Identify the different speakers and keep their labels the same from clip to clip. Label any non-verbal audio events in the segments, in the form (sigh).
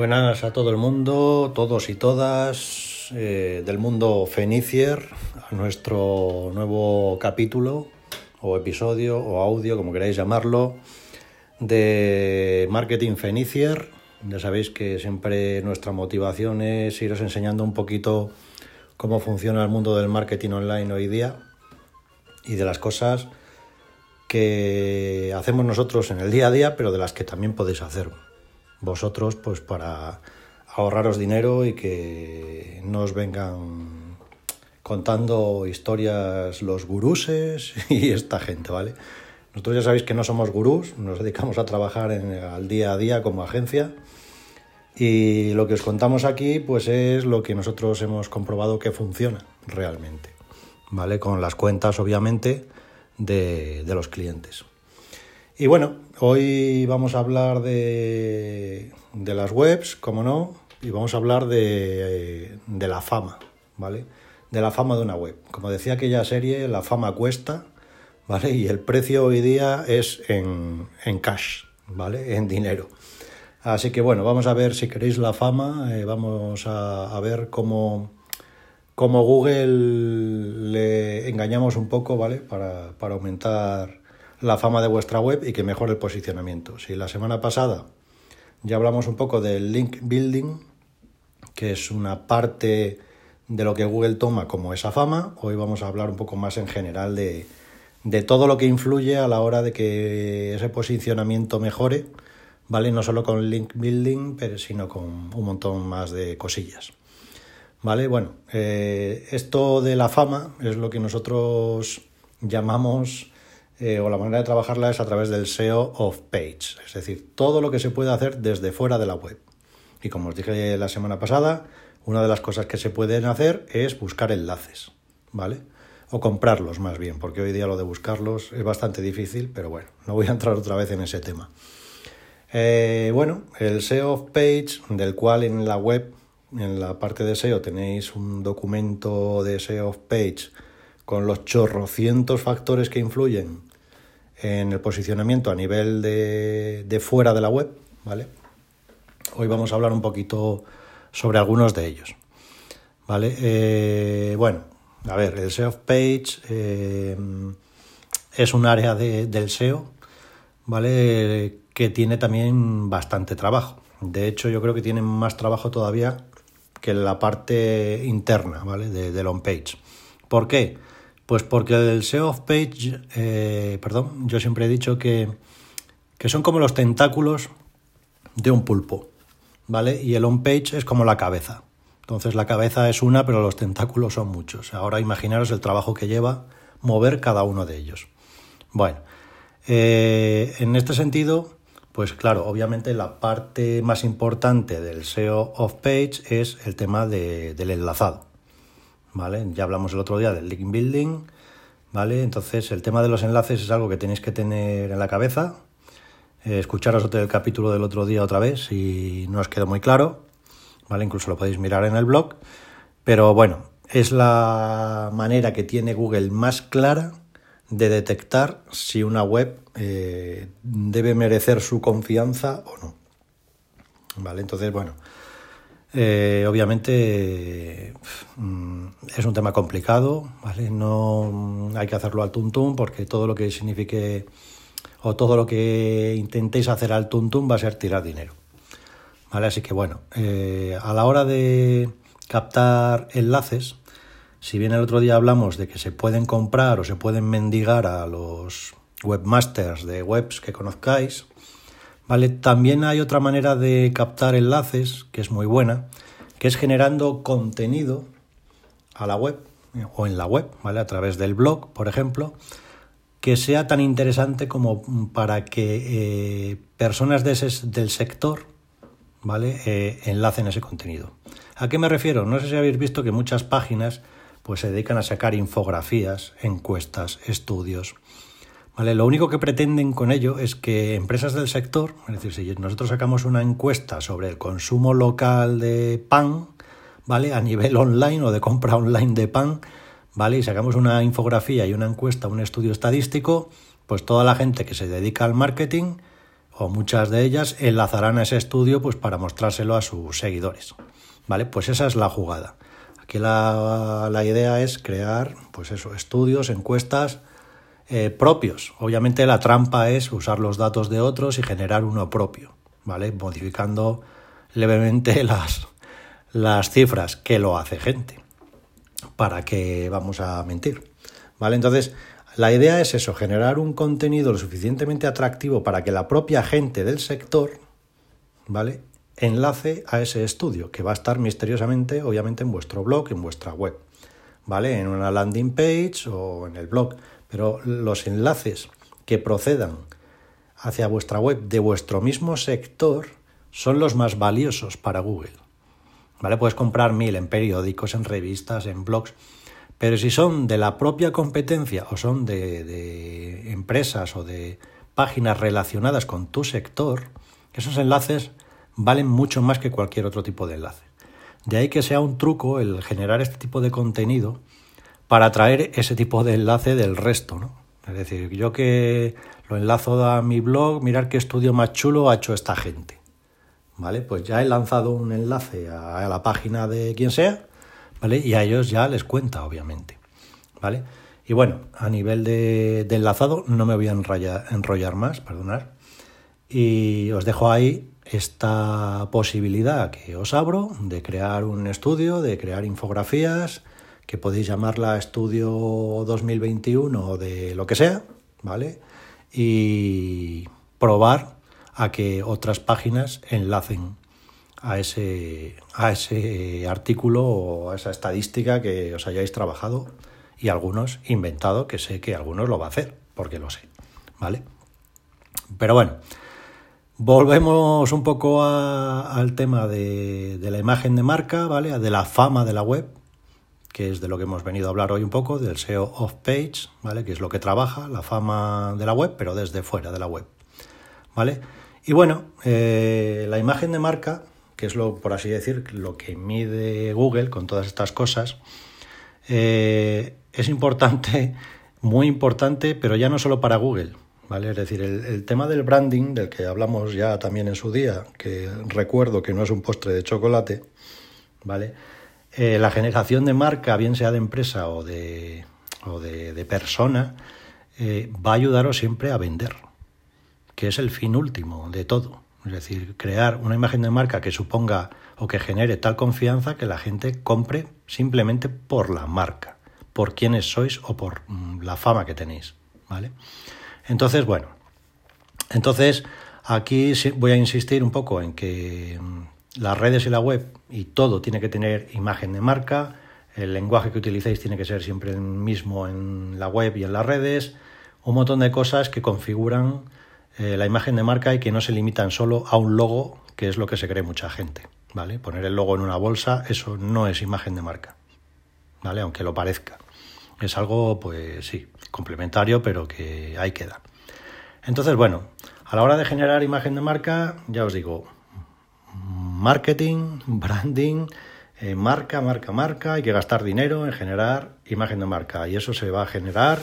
Speaker 1: Buenas a todo el mundo, todos y todas eh, del mundo Fenicier, a nuestro nuevo capítulo o episodio o audio, como queráis llamarlo, de Marketing Fenicier. Ya sabéis que siempre nuestra motivación es iros enseñando un poquito cómo funciona el mundo del marketing online hoy día y de las cosas que hacemos nosotros en el día a día, pero de las que también podéis hacer vosotros pues para ahorraros dinero y que no os vengan contando historias los guruses (laughs) y esta gente, ¿vale? Nosotros ya sabéis que no somos gurús, nos dedicamos a trabajar al día a día como agencia y lo que os contamos aquí pues es lo que nosotros hemos comprobado que funciona realmente, ¿vale? Con las cuentas obviamente de, de los clientes. Y bueno, hoy vamos a hablar de, de las webs, como no, y vamos a hablar de, de, la fama, ¿vale? De la fama de una web. Como decía aquella serie, la fama cuesta, ¿vale? Y el precio hoy día es en, en cash, ¿vale? En dinero. Así que bueno, vamos a ver si queréis la fama, eh, vamos a, a, ver cómo, cómo Google le engañamos un poco, ¿vale? Para, para aumentar la fama de vuestra web y que mejore el posicionamiento. Si la semana pasada ya hablamos un poco del link building, que es una parte de lo que Google toma como esa fama, hoy vamos a hablar un poco más en general de, de todo lo que influye a la hora de que ese posicionamiento mejore, ¿vale? No solo con link building, pero sino con un montón más de cosillas. ¿Vale? Bueno, eh, esto de la fama es lo que nosotros llamamos eh, o la manera de trabajarla es a través del SEO of page, es decir, todo lo que se puede hacer desde fuera de la web. Y como os dije la semana pasada, una de las cosas que se pueden hacer es buscar enlaces, ¿vale? O comprarlos más bien, porque hoy día lo de buscarlos es bastante difícil, pero bueno, no voy a entrar otra vez en ese tema. Eh, bueno, el SEO of page, del cual en la web, en la parte de SEO, tenéis un documento de SEO of page con los chorrocientos factores que influyen en el posicionamiento a nivel de, fuera de la web, ¿vale? Hoy vamos a hablar un poquito sobre algunos de ellos, ¿vale? Eh, bueno, a ver, el SEO page eh, es un área de, del SEO, ¿vale? Que tiene también bastante trabajo. De hecho, yo creo que tiene más trabajo todavía que la parte interna, ¿vale? De, del on-page. ¿Por qué? Pues porque el SEO of page, eh, perdón, yo siempre he dicho que, que son como los tentáculos de un pulpo, ¿vale? Y el on page es como la cabeza. Entonces la cabeza es una, pero los tentáculos son muchos. Ahora imaginaros el trabajo que lleva mover cada uno de ellos. Bueno, eh, en este sentido, pues claro, obviamente la parte más importante del SEO of page es el tema de, del enlazado. ¿Vale? Ya hablamos el otro día del link building, ¿vale? Entonces el tema de los enlaces es algo que tenéis que tener en la cabeza. Eh, escucharos el capítulo del otro día otra vez si no os quedó muy claro, ¿vale? Incluso lo podéis mirar en el blog. Pero bueno, es la manera que tiene Google más clara de detectar si una web eh, debe merecer su confianza o no. ¿Vale? Entonces, bueno, eh, obviamente mm, es un tema complicado, ¿vale? No hay que hacerlo al tuntum porque todo lo que signifique o todo lo que intentéis hacer al tuntum va a ser tirar dinero. Así que bueno, eh, a la hora de captar enlaces, si bien el otro día hablamos de que se pueden comprar o se pueden mendigar a los webmasters de webs que conozcáis, ¿Vale? También hay otra manera de captar enlaces, que es muy buena, que es generando contenido a la web o en la web, ¿vale? A través del blog, por ejemplo, que sea tan interesante como para que eh, personas de ese, del sector, ¿vale? Eh, enlacen ese contenido. ¿A qué me refiero? No sé si habéis visto que muchas páginas pues se dedican a sacar infografías, encuestas, estudios, Lo único que pretenden con ello es que empresas del sector, es decir, si nosotros sacamos una encuesta sobre el consumo local de pan, ¿vale? A nivel online o de compra online de pan, ¿vale? Y sacamos una infografía y una encuesta, un estudio estadístico, pues toda la gente que se dedica al marketing o muchas de ellas enlazarán a ese estudio pues para mostrárselo a sus seguidores. ¿Vale? Pues esa es la jugada. Aquí la, la idea es crear, pues eso, estudios, encuestas eh, propios. Obviamente la trampa es usar los datos de otros y generar uno propio, ¿vale? Modificando levemente (laughs) las, las cifras, que lo hace gente. ¿Para que vamos a mentir? ¿Vale? Entonces, la idea es eso, generar un contenido lo suficientemente atractivo para que la propia gente del sector, ¿vale? Enlace a ese estudio, que va a estar misteriosamente, obviamente, en vuestro blog, en vuestra web, ¿vale? En una landing page o en el blog. Pero los enlaces que procedan hacia vuestra web de vuestro mismo sector son los más valiosos para Google. ¿Vale? Puedes comprar mil en periódicos, en revistas, en blogs, pero si son de la propia competencia o son de, empresas o de páginas relacionadas con tu sector, esos enlaces valen mucho más que cualquier otro tipo de enlace. De ahí que sea un truco el generar este tipo de contenido para atraer ese tipo de enlace del resto, ¿no? Es decir, yo que lo enlazo a mi blog, mirar qué estudio más chulo ha hecho esta gente. ¿Vale? Pues ya he lanzado un enlace a la página de quien sea ¿vale? Y a ellos ya les cuenta, obviamente, ¿vale? Y bueno, a nivel de, enlazado no me voy a enrollar, más, perdonad, y os dejo ahí esta posibilidad que os abro de crear un estudio, de crear infografías, que podéis llamarla estudio 2021 o de lo que sea, ¿vale? Y probar a que otras páginas enlacen a ese, a ese artículo o a esa estadística que os hayáis trabajado y algunos inventado, que sé que algunos lo va a hacer, porque lo sé, ¿vale? Pero bueno, volvemos un poco al tema de, de, la imagen de marca, ¿vale? De la fama de la web, que es de lo que hemos venido a hablar hoy un poco, del SEO off-page, ¿vale? Que es lo que trabaja, la fama de la web, pero desde fuera de la web, ¿vale? Y bueno, eh, la imagen de marca que es lo, por así decir, lo que mide Google con todas estas cosas, eh, es importante, (laughs) muy importante, pero ya no solo para Google. ¿Vale? Es decir, el, tema del branding, del que hablamos ya también en su día, que recuerdo que no es un postre de chocolate, ¿vale? Eh, la generación de marca, bien sea de empresa o de, o de, persona, eh, va a ayudaros siempre a vender, que es el fin último de todo. Es decir, crear una imagen de marca que suponga o que genere tal confianza que la gente compre simplemente por la marca, por quiénes sois o por mm, la fama que tenéis. ¿Vale? Entonces, bueno, entonces aquí voy a insistir un poco en que mm, las redes y la web y todo tiene que tener imagen de marca, el lenguaje que utilicéis tiene que ser siempre el mismo en la web y en las redes, un montón de cosas que configuran eh, la imagen de marca y que no se limitan solo a un logo, que es lo que se cree mucha gente. ¿vale? Poner el logo en una bolsa, eso no es imagen de marca, ¿vale? aunque lo parezca. Es algo, pues sí, complementario, pero que ahí queda. Entonces, bueno, a la hora de generar imagen de marca, ya os digo, marketing, branding, eh, marca, marca, marca, hay que gastar dinero en generar imagen de marca y eso se va a generar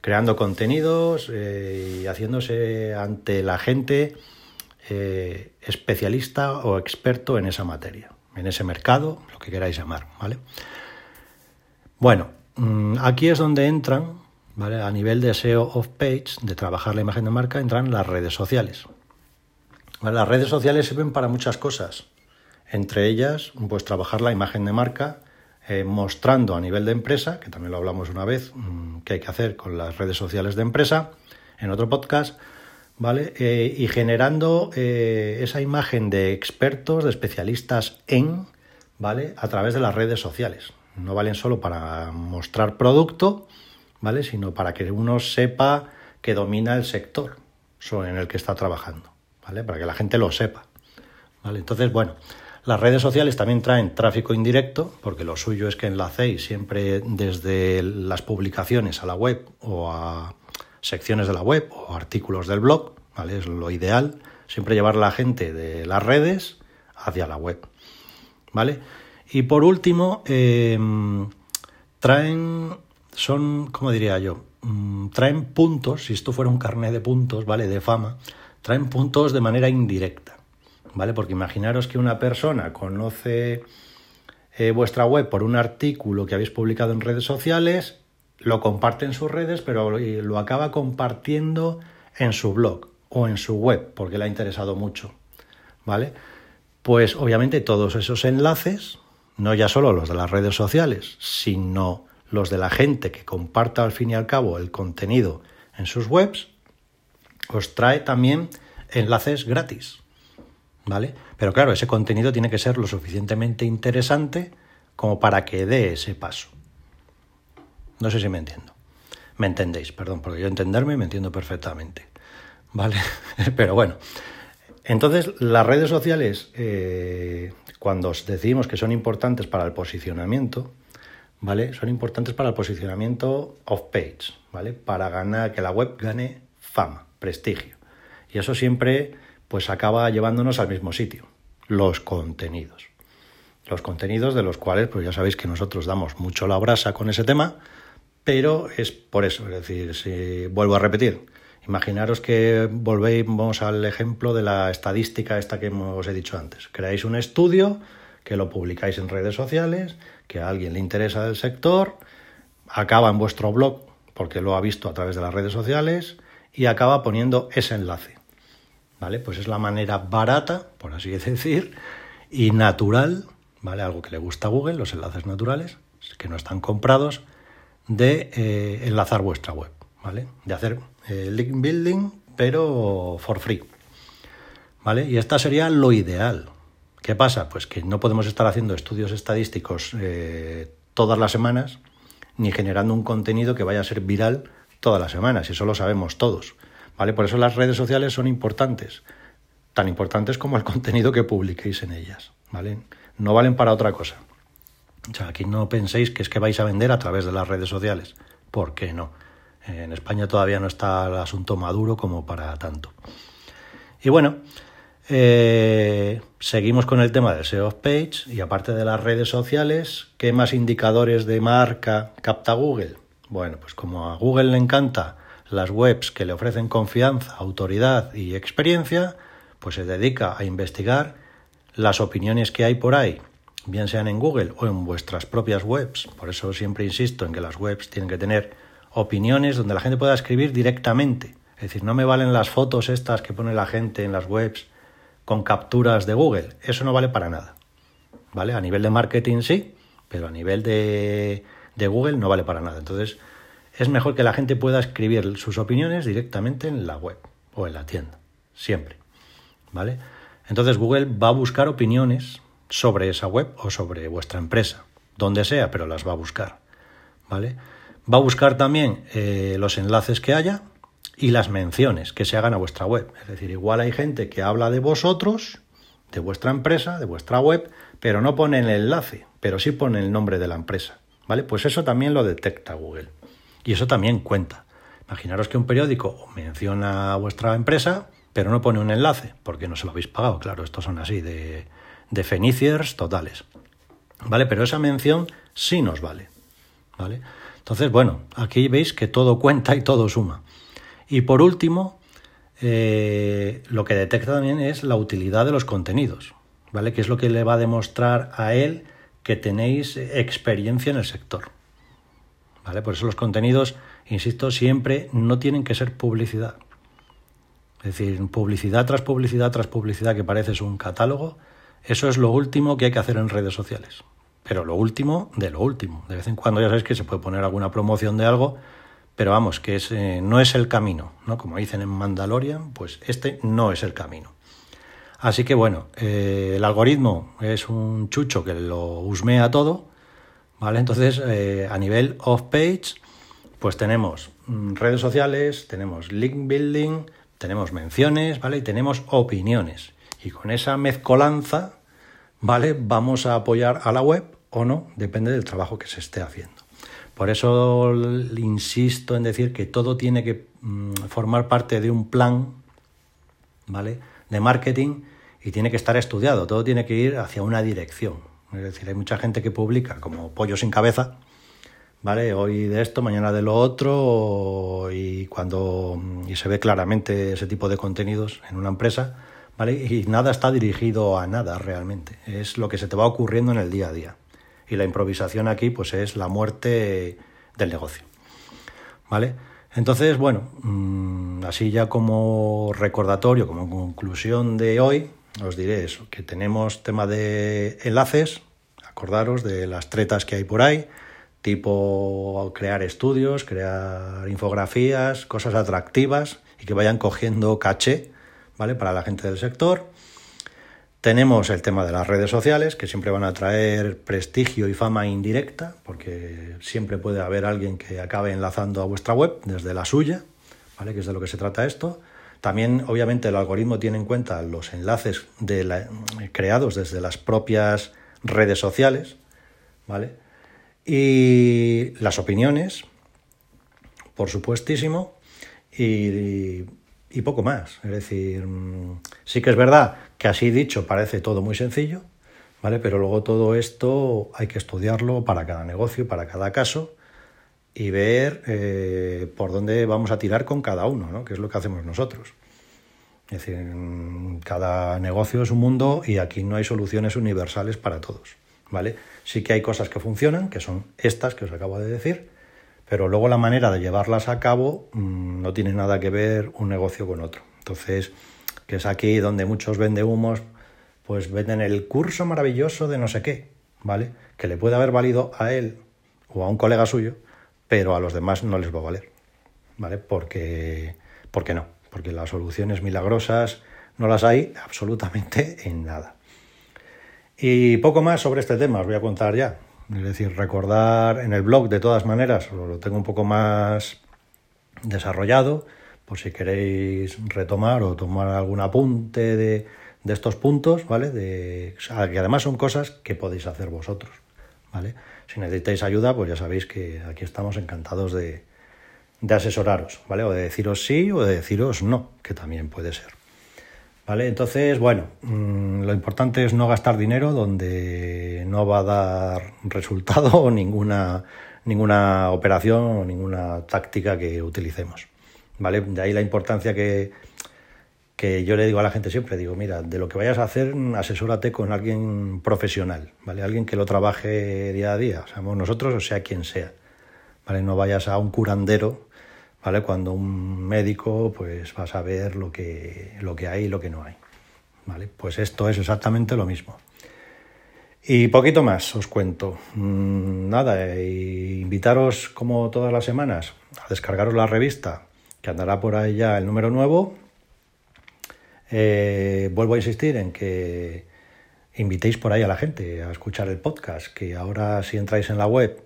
Speaker 1: creando contenidos eh, y haciéndose ante la gente eh, especialista o experto en esa materia, en ese mercado, lo que queráis llamar, ¿vale? Bueno, mm, aquí es donde entran, ¿vale? A nivel de SEO off-page, de trabajar la imagen de marca, entran las redes sociales. Las redes sociales sirven para muchas cosas, entre ellas, pues trabajar la imagen de marca, eh, mostrando a nivel de empresa, que también lo hablamos una vez, mm, que hay que hacer con las redes sociales de empresa, en otro podcast, ¿vale? Eh, y generando eh, esa imagen de expertos, de especialistas en, ¿vale? A través de las redes sociales. No valen solo para mostrar producto, ¿vale? Sino para que uno sepa que domina el sector en el que está trabajando, ¿vale? Para que la gente lo sepa, ¿vale? Entonces, bueno, las redes sociales también traen tráfico indirecto, porque lo suyo es que enlacéis siempre desde las publicaciones a la web o a secciones de la web o artículos del blog, ¿vale? Es lo ideal, siempre llevar la gente de las redes hacia la web, ¿vale? Y por último, em, traen, son, ¿cómo diría yo? Mm, traen puntos, si esto fuera un carnet de puntos, ¿vale? De fama, traen puntos de manera indirecta, ¿vale? Porque imaginaros que una persona conoce eh, vuestra web por un artículo que habéis publicado en redes sociales, lo comparte en sus redes, pero lo acaba compartiendo en su blog o en su web, porque le ha interesado mucho, ¿vale? Pues obviamente todos esos enlaces, no ya solo los de las redes sociales, sino los de la gente que comparta al fin y al cabo el contenido en sus webs, os trae también enlaces gratis, ¿vale? Pero claro, ese contenido tiene que ser lo suficientemente interesante como para que dé ese paso. No sé si me entiendo. Me entendéis, perdón, porque yo entenderme me entiendo perfectamente. ¿Vale? (laughs) Pero bueno. Entonces, las redes sociales, eh, cuando decimos que son importantes para el posicionamiento, ¿vale? Son importantes para el posicionamiento off-page, ¿vale? Para ganar, que la web gane fama, prestigio. Y eso siempre, pues, acaba llevándonos al mismo sitio, los contenidos. Los contenidos de los cuales, pues ya sabéis que nosotros damos mucho la brasa con ese tema, pero es por eso, es decir, si vuelvo a repetir, imaginaros que volvemos al ejemplo de la estadística esta que os he dicho antes. Creáis un estudio, que lo publicáis en redes sociales, que a alguien le interesa del sector, acaba en vuestro blog porque lo ha visto a través de las redes sociales y acaba poniendo ese enlace. ¿Vale? Pues es la manera barata, por así (laughs) decir, y natural, ¿vale? Algo que le gusta a Google, los enlaces naturales, que no están comprados, de eh, enlazar vuestra web, ¿vale? De hacer eh, link building, pero for free. ¿Vale? Y esta sería lo ideal. ¿Qué pasa? Pues que no podemos estar haciendo estudios estadísticos eh, todas las semanas, ni generando un contenido que vaya a ser viral todas las semanas, y eso lo sabemos todos. ¿Vale? Por eso las redes sociales son importantes, tan importantes como el (laughs) contenido que publiquéis en ellas. ¿Vale? No valen para otra cosa. O sea, aquí no penséis que es que vais a vender a través de las redes sociales. ¿Por qué no? En España todavía no está el asunto maduro como para tanto. Y bueno, eh, seguimos con el tema del SEO page y aparte de las redes sociales, ¿qué más indicadores de marca capta Google? Bueno, pues como a Google le encanta las webs que le ofrecen confianza, autoridad y experiencia, pues se dedica a investigar las opiniones que hay por ahí bien sean en Google o en vuestras propias webs. Por eso siempre insisto en que las webs tienen que tener opiniones donde la gente pueda escribir directamente. Es decir, no me valen las fotos estas que pone la gente en las webs con capturas de Google. Eso no vale para nada. ¿Vale? A nivel de marketing sí, pero a nivel de, de Google no vale para nada. Entonces, es mejor que la gente pueda escribir sus opiniones directamente en la web o en la tienda. Siempre. ¿Vale? Entonces Google va a buscar opiniones sobre esa web o sobre vuestra empresa, donde sea, pero las va a buscar. ¿Vale? Va a buscar también eh, los enlaces que haya y las menciones que se hagan a vuestra web. Es decir, igual hay gente que habla de vosotros, de vuestra empresa, de vuestra web, pero no pone el enlace, pero sí pone el nombre de la empresa. ¿Vale? Pues eso también lo detecta Google. Y eso también cuenta. Imaginaros que un periódico menciona a vuestra empresa, pero no pone un enlace, porque no se lo habéis pagado. Claro, estos son así de, de feniciers totales. ¿Vale? Pero esa mención sí nos vale. ¿Vale? Entonces, bueno, aquí veis que todo cuenta y todo suma. Y por último, eh, lo que detecta también es la utilidad de los contenidos, ¿vale? Que es lo que le va a demostrar a él que tenéis experiencia en el sector. ¿Vale? Por eso los contenidos, insisto, siempre no tienen que ser publicidad. Es decir, publicidad tras publicidad tras publicidad que parece un catálogo, eso es lo último que hay que hacer en redes sociales. Pero lo último de lo último. De vez en cuando ya sabéis que se puede poner alguna promoción de algo, pero vamos, que es, eh, no es el camino, ¿no? Como dicen en Mandalorian, pues este no es el camino. Así que bueno, eh, el algoritmo es un chucho que lo husmea todo, ¿vale? Entonces, eh, a nivel off-page, pues tenemos mm, redes sociales, tenemos link building, tenemos menciones, ¿vale? Y tenemos opiniones. Y con esa mezcolanza, ¿vale? Vamos a apoyar a la web o no, depende del trabajo que se esté haciendo. Por eso insisto en decir que todo tiene que mm, formar parte de un plan, ¿vale? De marketing y tiene que estar estudiado, todo tiene que ir hacia una dirección. Es decir, hay mucha gente que publica como pollo sin cabeza, ¿vale? Hoy de esto, mañana de lo otro, y cuando y se ve claramente ese tipo de contenidos en una empresa, ¿vale? Y nada está dirigido a nada realmente, es lo que se te va ocurriendo en el día a día. Y la improvisación aquí, pues es la muerte del negocio, ¿vale? Entonces, bueno, mm, así ya como recordatorio, como conclusión de hoy, os diré eso, que tenemos tema de enlaces, acordaros de las tretas que hay por ahí, tipo crear estudios, crear infografías, cosas atractivas y que vayan cogiendo caché, ¿vale? Para la gente del sector. Tenemos el tema de las redes sociales, que siempre van a traer prestigio y fama indirecta, porque siempre puede haber alguien que acabe enlazando a vuestra web desde la suya, ¿vale? Que es de lo que se trata esto. También, obviamente, el algoritmo tiene en cuenta los enlaces creados desde las propias redes sociales, ¿vale? Y las opiniones, por supuestísimo, y, y, poco más. Es decir, mm, sí que es verdad que así dicho parece todo muy sencillo, ¿vale? Pero luego todo esto hay que estudiarlo para cada negocio, para cada caso, y ver eh, por dónde vamos a tirar con cada uno, ¿no? que es lo que hacemos nosotros. Es decir, cada negocio es un mundo y aquí no hay soluciones universales para todos. ¿vale? Sí que hay cosas que funcionan, que son estas que os acabo de decir, pero luego la manera de llevarlas a cabo mm, no tiene nada que ver un negocio con otro. Entonces, que es aquí donde muchos vende humos, pues venden el curso maravilloso de no sé qué, ¿vale? Que le puede haber valido a él o a un colega suyo, pero a los demás no les va a valer, ¿vale? Porque, porque no, porque las soluciones milagrosas no las hay absolutamente en nada. Y poco más sobre este tema os voy a contar ya. Es decir, recordar en el blog de todas maneras, lo tengo un poco más desarrollado, por si queréis retomar o tomar algún apunte de, estos puntos, ¿vale? Que además son cosas que podéis hacer vosotros, ¿vale? Si necesitáis ayuda, pues ya sabéis que aquí estamos encantados de, de asesoraros, ¿vale? O de deciros sí o de deciros no, que también puede ser. ¿Vale? Entonces, bueno, mm, lo importante es no gastar dinero donde no va a dar (laughs) resultado ninguna, ninguna operación o ninguna táctica que utilicemos. ¿Vale? De ahí la importancia que, que yo le digo a la gente siempre, digo, mira, de lo que vayas a hacer, asesórate con alguien profesional, ¿vale? Alguien que lo trabaje día a día, seamos nosotros o sea quien sea, ¿vale? No vayas a un curandero ¿vale? Cuando un médico pues va a saber lo que, lo que hay y lo que no hay, ¿vale? Pues esto es exactamente lo mismo. Y poquito más os cuento. Mm, nada, eh, invitaros como todas las semanas a descargaros la revista, que andará por ahí ya el número nuevo. Eh, vuelvo a insistir en que invitéis por ahí a la gente a escuchar el podcast, que ahora si entráis en la web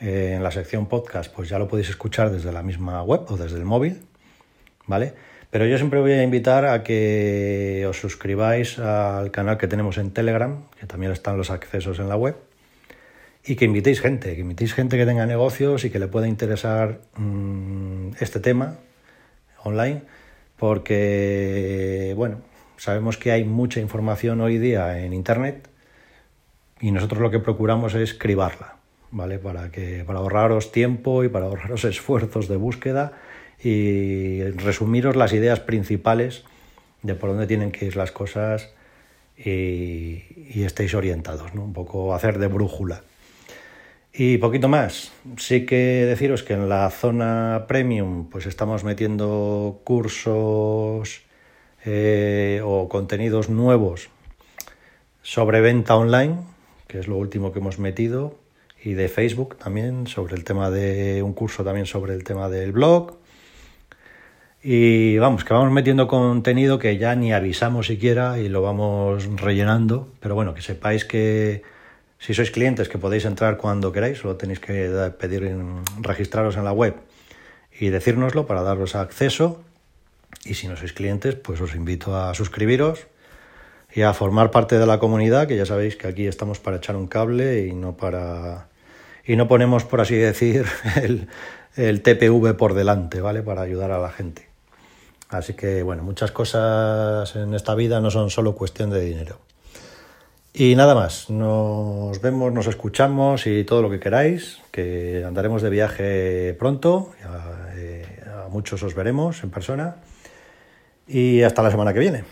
Speaker 1: eh, en la sección podcast, pues ya lo podéis escuchar desde la misma web o desde el móvil, ¿vale? Pero yo siempre voy a invitar a que os suscribáis al canal que tenemos en Telegram, que también están los accesos en la web, y que invitéis gente, que invitéis gente que tenga negocios y que le pueda interesar mm, este tema online, porque, bueno, sabemos que hay mucha información hoy día en Internet y nosotros lo que procuramos es cribarla. ¿vale? Para, que, para ahorraros tiempo y para ahorraros (laughs) esfuerzos de búsqueda y resumiros las ideas principales de por dónde tienen que ir las cosas y, y estéis orientados, ¿no? Un poco hacer de brújula. Y poquito más. Sí que deciros que en la zona premium pues estamos metiendo cursos eh, o contenidos nuevos sobre venta online, que es lo último que hemos metido y de Facebook también, sobre el tema de un curso también sobre el tema del blog. Y vamos, que vamos metiendo contenido que ya ni avisamos siquiera y lo vamos rellenando. Pero bueno, que sepáis que si sois clientes que podéis entrar cuando queráis, solo tenéis que pedir registraros en la web y decírnoslo para daros acceso. Y si no sois clientes, pues os invito a suscribiros y a formar parte de la comunidad, que ya sabéis que aquí estamos para echar un cable y no para y no ponemos, por así decir, (laughs) el, el TPV por delante, ¿vale? Para ayudar a la gente. Así que, bueno, muchas cosas en esta vida no son solo cuestión de dinero. Y nada más, nos vemos, nos escuchamos y todo lo que queráis, que andaremos de viaje pronto, a, eh, a muchos os veremos en persona y hasta la semana que viene.